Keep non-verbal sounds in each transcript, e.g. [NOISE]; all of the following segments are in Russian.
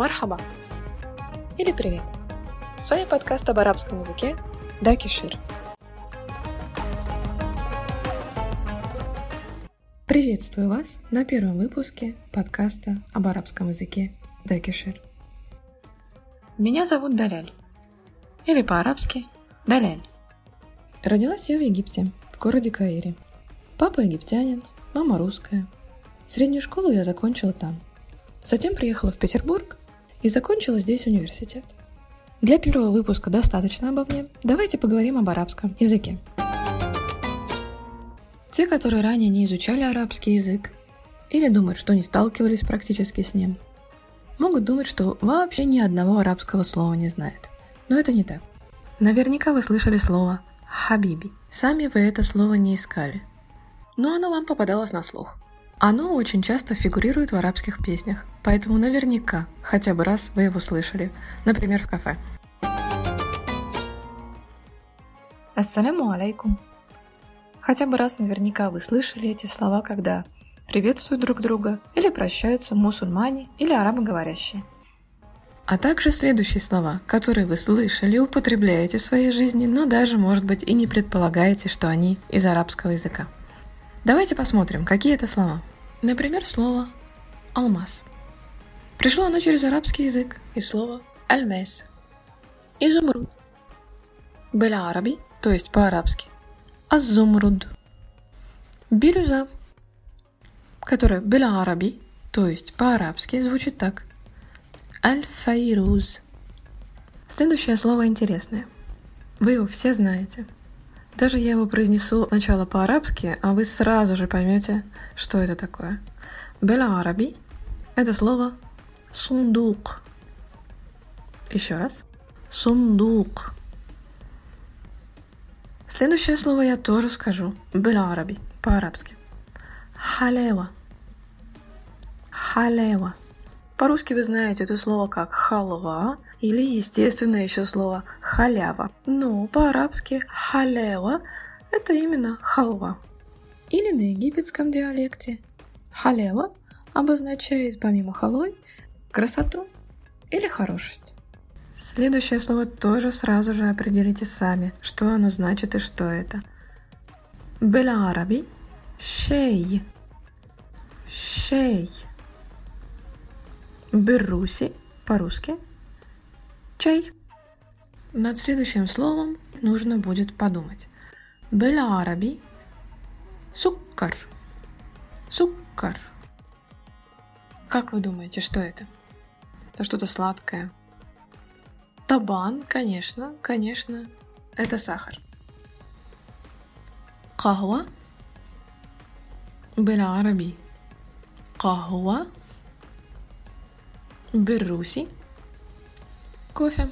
Мархаба или привет. С вами подкаст об арабском языке Дакишир. Приветствую вас на первом выпуске подкаста об арабском языке Дакишир. Меня зовут Даляль, или по-арабски Даляль. Родилась я в Египте, в городе Каире. Папа египтянин, мама русская. Среднюю школу я закончила там. Затем приехала в Петербург и закончила здесь университет. Для первого выпуска достаточно обо мне. Давайте поговорим об арабском языке. Те, которые ранее не изучали арабский язык или думают, что не сталкивались практически с ним, могут думать, что вообще ни одного арабского слова не знают. Но это не так. Наверняка вы слышали слово «хабиби». Сами вы это слово не искали. Но оно вам попадалось на слух. Оно очень часто фигурирует в арабских песнях, поэтому наверняка хотя бы раз вы его слышали, например, в кафе. Ассаляму алейкум. Хотя бы раз наверняка вы слышали эти слова, когда приветствуют друг друга или прощаются мусульмане или арабоговорящие. А также следующие слова, которые вы слышали употребляете в своей жизни, но даже, может быть, и не предполагаете, что они из арабского языка. Давайте посмотрим, какие это слова. Например, слово «алмаз». Пришло оно через арабский язык из слова «альмес». Изумруд. Беляраби, то есть по-арабски. Азумруд. Бирюза, которая беляраби, то есть по-арабски, звучит так. Аль-файруз. Следующее слово интересное. Вы его все знаете. Даже я его произнесу сначала по-арабски, а вы сразу же поймете, что это такое. Белараби – это слово сундук. Еще раз. Сундук. Следующее слово я тоже скажу. Белараби по-арабски. Халева. Халева. По-русски вы знаете это слово как халва или, естественно, еще слово халява. Но по-арабски халева – это именно халва. Или на египетском диалекте халева обозначает помимо халой красоту или хорошесть. Следующее слово тоже сразу же определите сами, что оно значит и что это. Белараби – шей. Шей. Беруси по-русски Чай. Над следующим словом нужно будет подумать. Белараби – суккар. Суккар. Как вы думаете, что это? Это что-то сладкое. Табан, конечно, конечно, это сахар. قهوة بالعربي قهوة بالروسي кофе.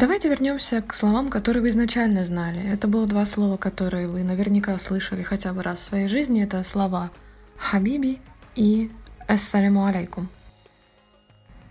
Давайте вернемся к словам, которые вы изначально знали. Это было два слова, которые вы наверняка слышали хотя бы раз в своей жизни. Это слова «хабиби» и «ассаляму алейкум».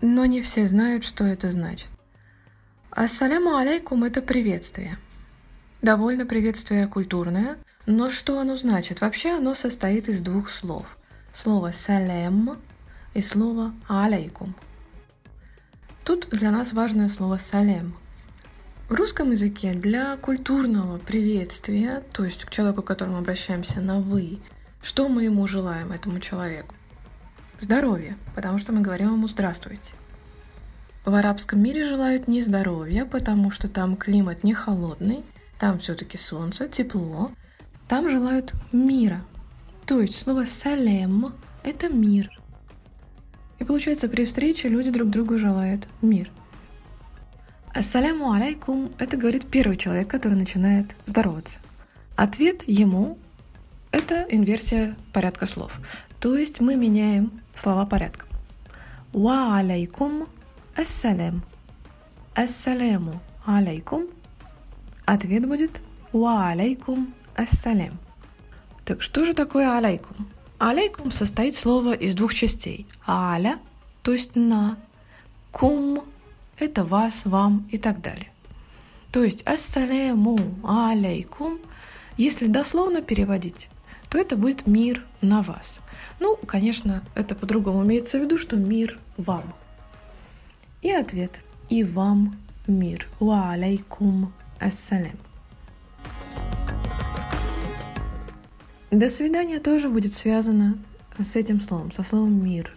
Но не все знают, что это значит. «Ассаляму алейкум» — это приветствие. Довольно приветствие культурное, но что оно значит? Вообще оно состоит из двух слов. Слово «салям» и слово «алейкум». Тут для нас важное слово «салем». В русском языке для культурного приветствия, то есть к человеку, к которому обращаемся на «вы», что мы ему желаем, этому человеку? Здоровье, потому что мы говорим ему «здравствуйте». В арабском мире желают не здоровья, потому что там климат не холодный, там все-таки солнце, тепло. Там желают мира. То есть слово «салем» — это мир. И получается, при встрече люди друг другу желают мир – Ассаляму алейкум – это говорит первый человек, который начинает здороваться. Ответ ему – это инверсия порядка слов. То есть мы меняем слова порядком. Ва алейкум ассалям. Ассаляму алейкум. Ответ будет ва алейкум ассалям. Так что же такое алейкум? Алейкум состоит слово из двух частей. Аля, то есть на, кум это вас, вам и так далее. То есть ассаляму алейкум, если дословно переводить, то это будет мир на вас. Ну, конечно, это по-другому имеется в виду, что мир вам. И ответ. И вам мир. Ва алейкум ассалям. До свидания тоже будет связано с этим словом, со словом мир.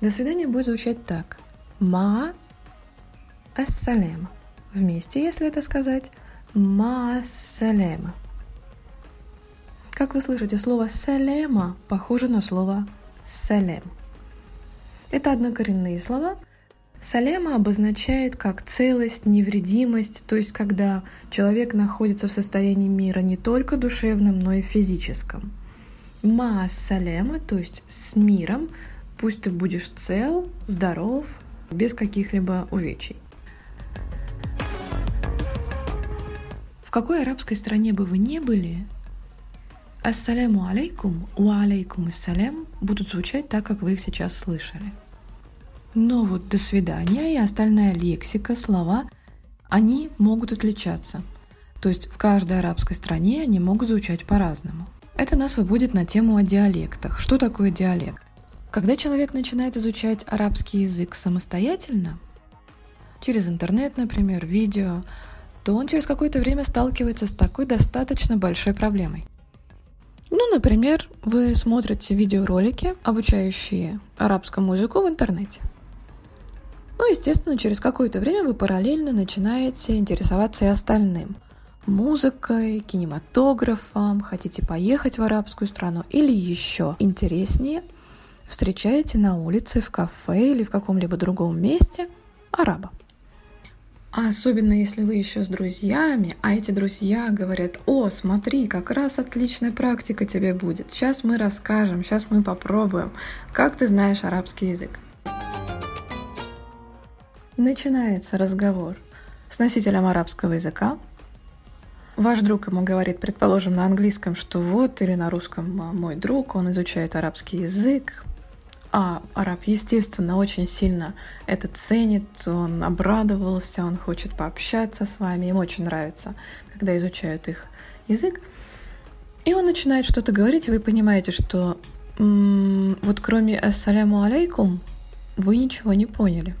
До свидания будет звучать так. Ма ассалема. Вместе, если это сказать. Ма ассалема. Как вы слышите, слово «салема» похоже на слово «салем». Это однокоренные слова. Салема обозначает как целость, невредимость, то есть когда человек находится в состоянии мира не только душевном, но и физическом. Ма салема, то есть с миром, пусть ты будешь цел, здоров, без каких-либо увечий. В какой арабской стране бы вы ни были, Ассаляму алейкум, ва алейкум ассалям будут звучать так, как вы их сейчас слышали. Но вот «до свидания» и остальная лексика, слова, они могут отличаться. То есть в каждой арабской стране они могут звучать по-разному. Это нас выводит на тему о диалектах. Что такое диалект? Когда человек начинает изучать арабский язык самостоятельно, через интернет, например, видео, то он через какое-то время сталкивается с такой достаточно большой проблемой. Ну, например, вы смотрите видеоролики, обучающие арабскому языку в интернете. Ну, естественно, через какое-то время вы параллельно начинаете интересоваться и остальным. Музыкой, кинематографом, хотите поехать в арабскую страну или еще интереснее, встречаете на улице, в кафе или в каком-либо другом месте араба. Особенно если вы еще с друзьями, а эти друзья говорят, о, смотри, как раз отличная практика тебе будет. Сейчас мы расскажем, сейчас мы попробуем. Как ты знаешь арабский язык? Начинается разговор с носителем арабского языка. Ваш друг ему говорит, предположим, на английском, что вот, или на русском «А, мой друг, он изучает арабский язык, а араб, естественно, очень сильно это ценит, он обрадовался, он хочет пообщаться с вами, ему очень нравится, когда изучают их язык. И он начинает что-то говорить, и вы понимаете, что м- вот кроме «Ассаляму алейкум» вы ничего не поняли.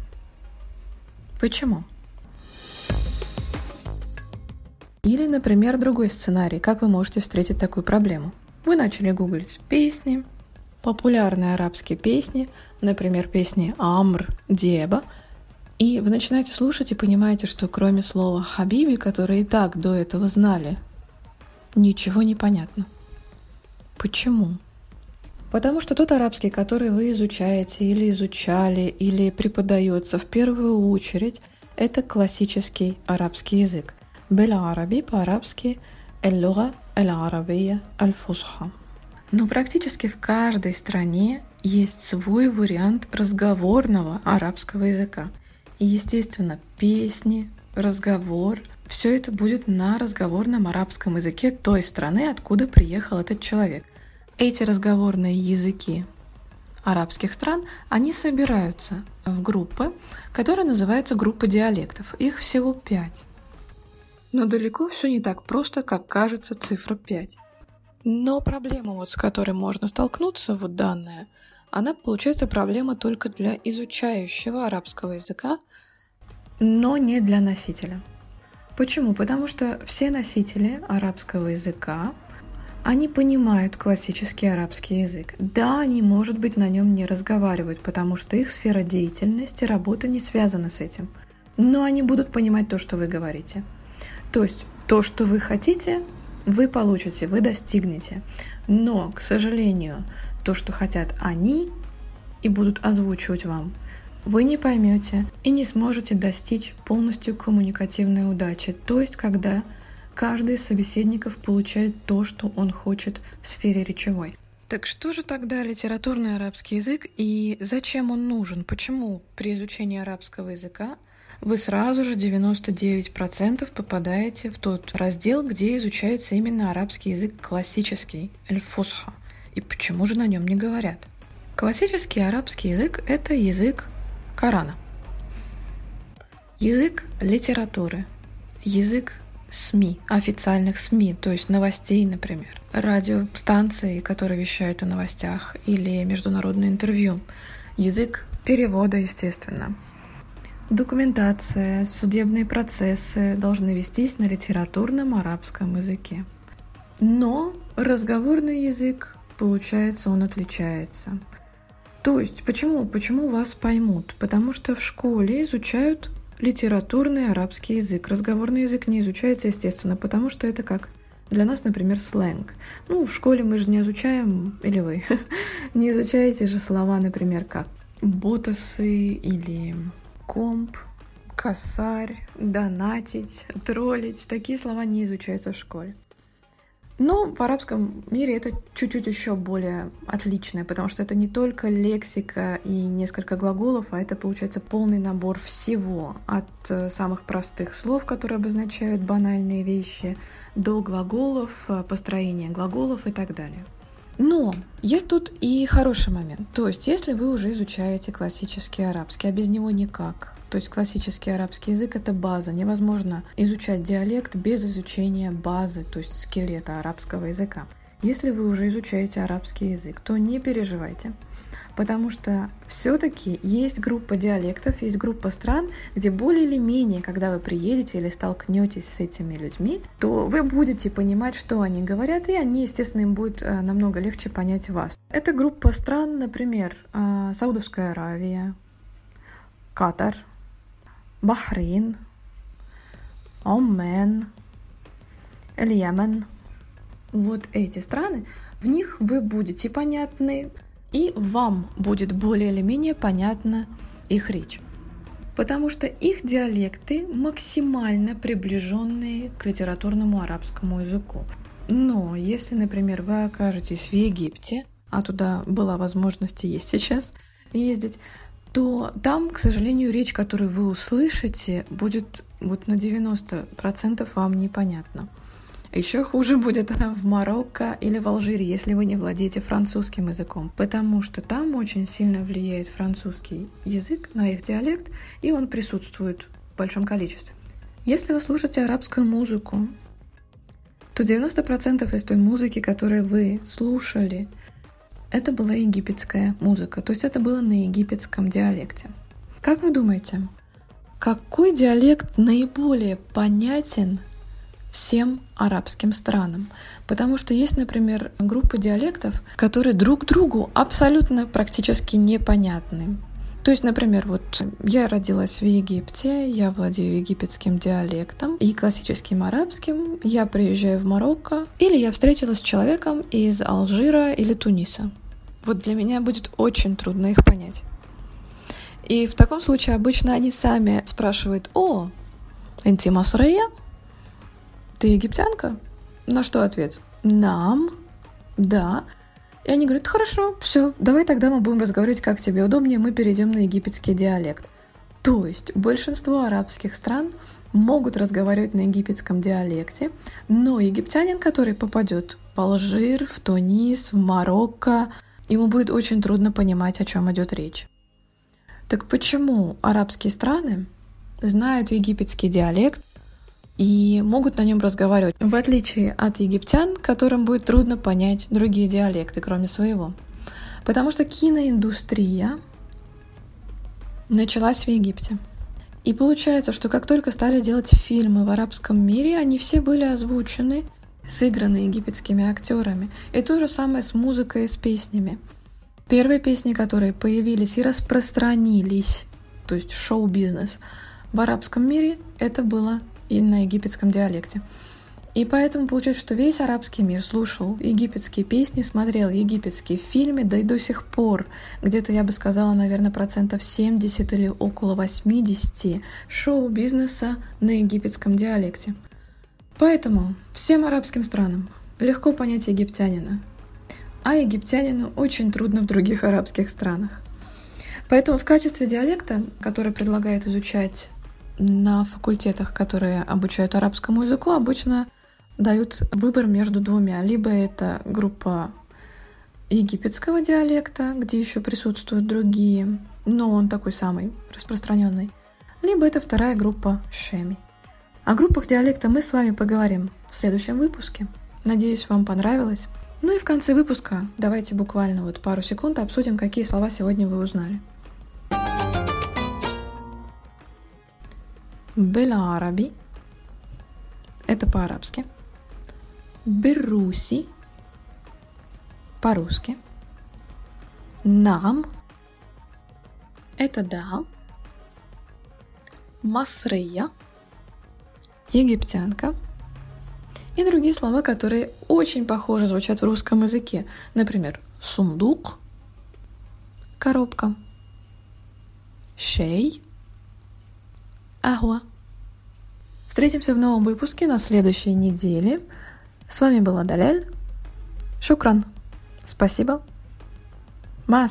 Почему? Или, например, другой сценарий. Как вы можете встретить такую проблему? Вы начали гуглить песни, популярные арабские песни, например, песни Амр, Деба, и вы начинаете слушать и понимаете, что кроме слова «хабиби», которое и так до этого знали, ничего не понятно. Почему? Потому что тот арабский, который вы изучаете или изучали, или преподается в первую очередь, это классический арабский язык. Беля араби по-арабски «эль-луга эль-арабия аль-фусха». Но практически в каждой стране есть свой вариант разговорного арабского языка. И, естественно, песни, разговор, все это будет на разговорном арабском языке той страны, откуда приехал этот человек. Эти разговорные языки арабских стран, они собираются в группы, которые называются группы диалектов. Их всего пять. Но далеко все не так просто, как кажется цифра 5. Но проблема, вот, с которой можно столкнуться, вот данная, она получается проблема только для изучающего арабского языка, но не для носителя. Почему? Потому что все носители арабского языка, они понимают классический арабский язык. Да, они, может быть, на нем не разговаривают, потому что их сфера деятельности, работа не связана с этим. Но они будут понимать то, что вы говорите. То есть то, что вы хотите, вы получите, вы достигнете. Но, к сожалению, то, что хотят они и будут озвучивать вам, вы не поймете и не сможете достичь полностью коммуникативной удачи. То есть, когда каждый из собеседников получает то, что он хочет в сфере речевой. Так что же тогда литературный арабский язык и зачем он нужен? Почему при изучении арабского языка вы сразу же 99% попадаете в тот раздел, где изучается именно арабский язык классический, эль-фусха. И почему же на нем не говорят? Классический арабский язык – это язык Корана. Язык литературы, язык СМИ, официальных СМИ, то есть новостей, например, радиостанции, которые вещают о новостях, или международное интервью. Язык перевода, естественно. Документация, судебные процессы должны вестись на литературном арабском языке. Но разговорный язык, получается, он отличается. То есть, почему? Почему вас поймут? Потому что в школе изучают литературный арабский язык. Разговорный язык не изучается, естественно, потому что это как для нас, например, сленг. Ну, в школе мы же не изучаем, или вы [LAUGHS] не изучаете же слова, например, как ботасы или комп, косарь, донатить, троллить. Такие слова не изучаются в школе. Но в арабском мире это чуть-чуть еще более отличное, потому что это не только лексика и несколько глаголов, а это получается полный набор всего, от э, самых простых слов, которые обозначают банальные вещи, до глаголов, э, построения глаголов и так далее. Но есть тут и хороший момент. То есть, если вы уже изучаете классический арабский, а без него никак, то есть классический арабский язык — это база. Невозможно изучать диалект без изучения базы, то есть скелета арабского языка. Если вы уже изучаете арабский язык, то не переживайте, потому что все-таки есть группа диалектов, есть группа стран, где более или менее, когда вы приедете или столкнетесь с этими людьми, то вы будете понимать, что они говорят, и они, естественно, им будет э, намного легче понять вас. Это группа стран, например, э, Саудовская Аравия, Катар, Бахрейн, Омен, Эль-Йемен. Вот эти страны, в них вы будете понятны, и вам будет более или менее понятна их речь. Потому что их диалекты максимально приближенные к литературному арабскому языку. Но если, например, вы окажетесь в Египте, а туда была возможность и есть сейчас ездить, то там, к сожалению, речь, которую вы услышите, будет вот на 90% вам непонятно. Еще хуже будет [LAUGHS] в Марокко или в Алжире, если вы не владеете французским языком, потому что там очень сильно влияет французский язык на их диалект, и он присутствует в большом количестве. Если вы слушаете арабскую музыку, то 90% из той музыки, которую вы слушали, это была египетская музыка, то есть это было на египетском диалекте. Как вы думаете, какой диалект наиболее понятен всем арабским странам? Потому что есть, например, группы диалектов, которые друг другу абсолютно практически непонятны. То есть, например, вот я родилась в Египте, я владею египетским диалектом и классическим арабским, я приезжаю в Марокко, или я встретилась с человеком из Алжира или Туниса. Вот для меня будет очень трудно их понять. И в таком случае обычно они сами спрашивают, о, Энти Масрея, ты египтянка? На что ответ? Нам, да. И они говорят, хорошо, все, давай тогда мы будем разговаривать, как тебе удобнее, мы перейдем на египетский диалект. То есть большинство арабских стран могут разговаривать на египетском диалекте, но египтянин, который попадет в Алжир, в Тунис, в Марокко, ему будет очень трудно понимать, о чем идет речь. Так почему арабские страны знают египетский диалект и могут на нем разговаривать, в отличие от египтян, которым будет трудно понять другие диалекты, кроме своего? Потому что киноиндустрия началась в Египте. И получается, что как только стали делать фильмы в арабском мире, они все были озвучены сыграны египетскими актерами. И то же самое с музыкой и с песнями. Первые песни, которые появились и распространились, то есть шоу-бизнес в арабском мире, это было и на египетском диалекте. И поэтому получается, что весь арабский мир слушал египетские песни, смотрел египетские фильмы, да и до сих пор, где-то, я бы сказала, наверное, процентов 70 или около 80 шоу-бизнеса на египетском диалекте. Поэтому всем арабским странам легко понять египтянина, а египтянину очень трудно в других арабских странах. Поэтому в качестве диалекта, который предлагают изучать на факультетах, которые обучают арабскому языку, обычно дают выбор между двумя. Либо это группа египетского диалекта, где еще присутствуют другие, но он такой самый распространенный. Либо это вторая группа шеми. О группах диалекта мы с вами поговорим в следующем выпуске. Надеюсь, вам понравилось. Ну и в конце выпуска давайте буквально вот пару секунд обсудим, какие слова сегодня вы узнали. Белараби – это по-арабски. Беруси – по-русски. Нам – это да. Масрия – египтянка. И другие слова, которые очень похоже звучат в русском языке. Например, сундук – коробка. Шей – Ахуа. Встретимся в новом выпуске на следующей неделе. С вами была Даляль. Шукран. Спасибо. Ма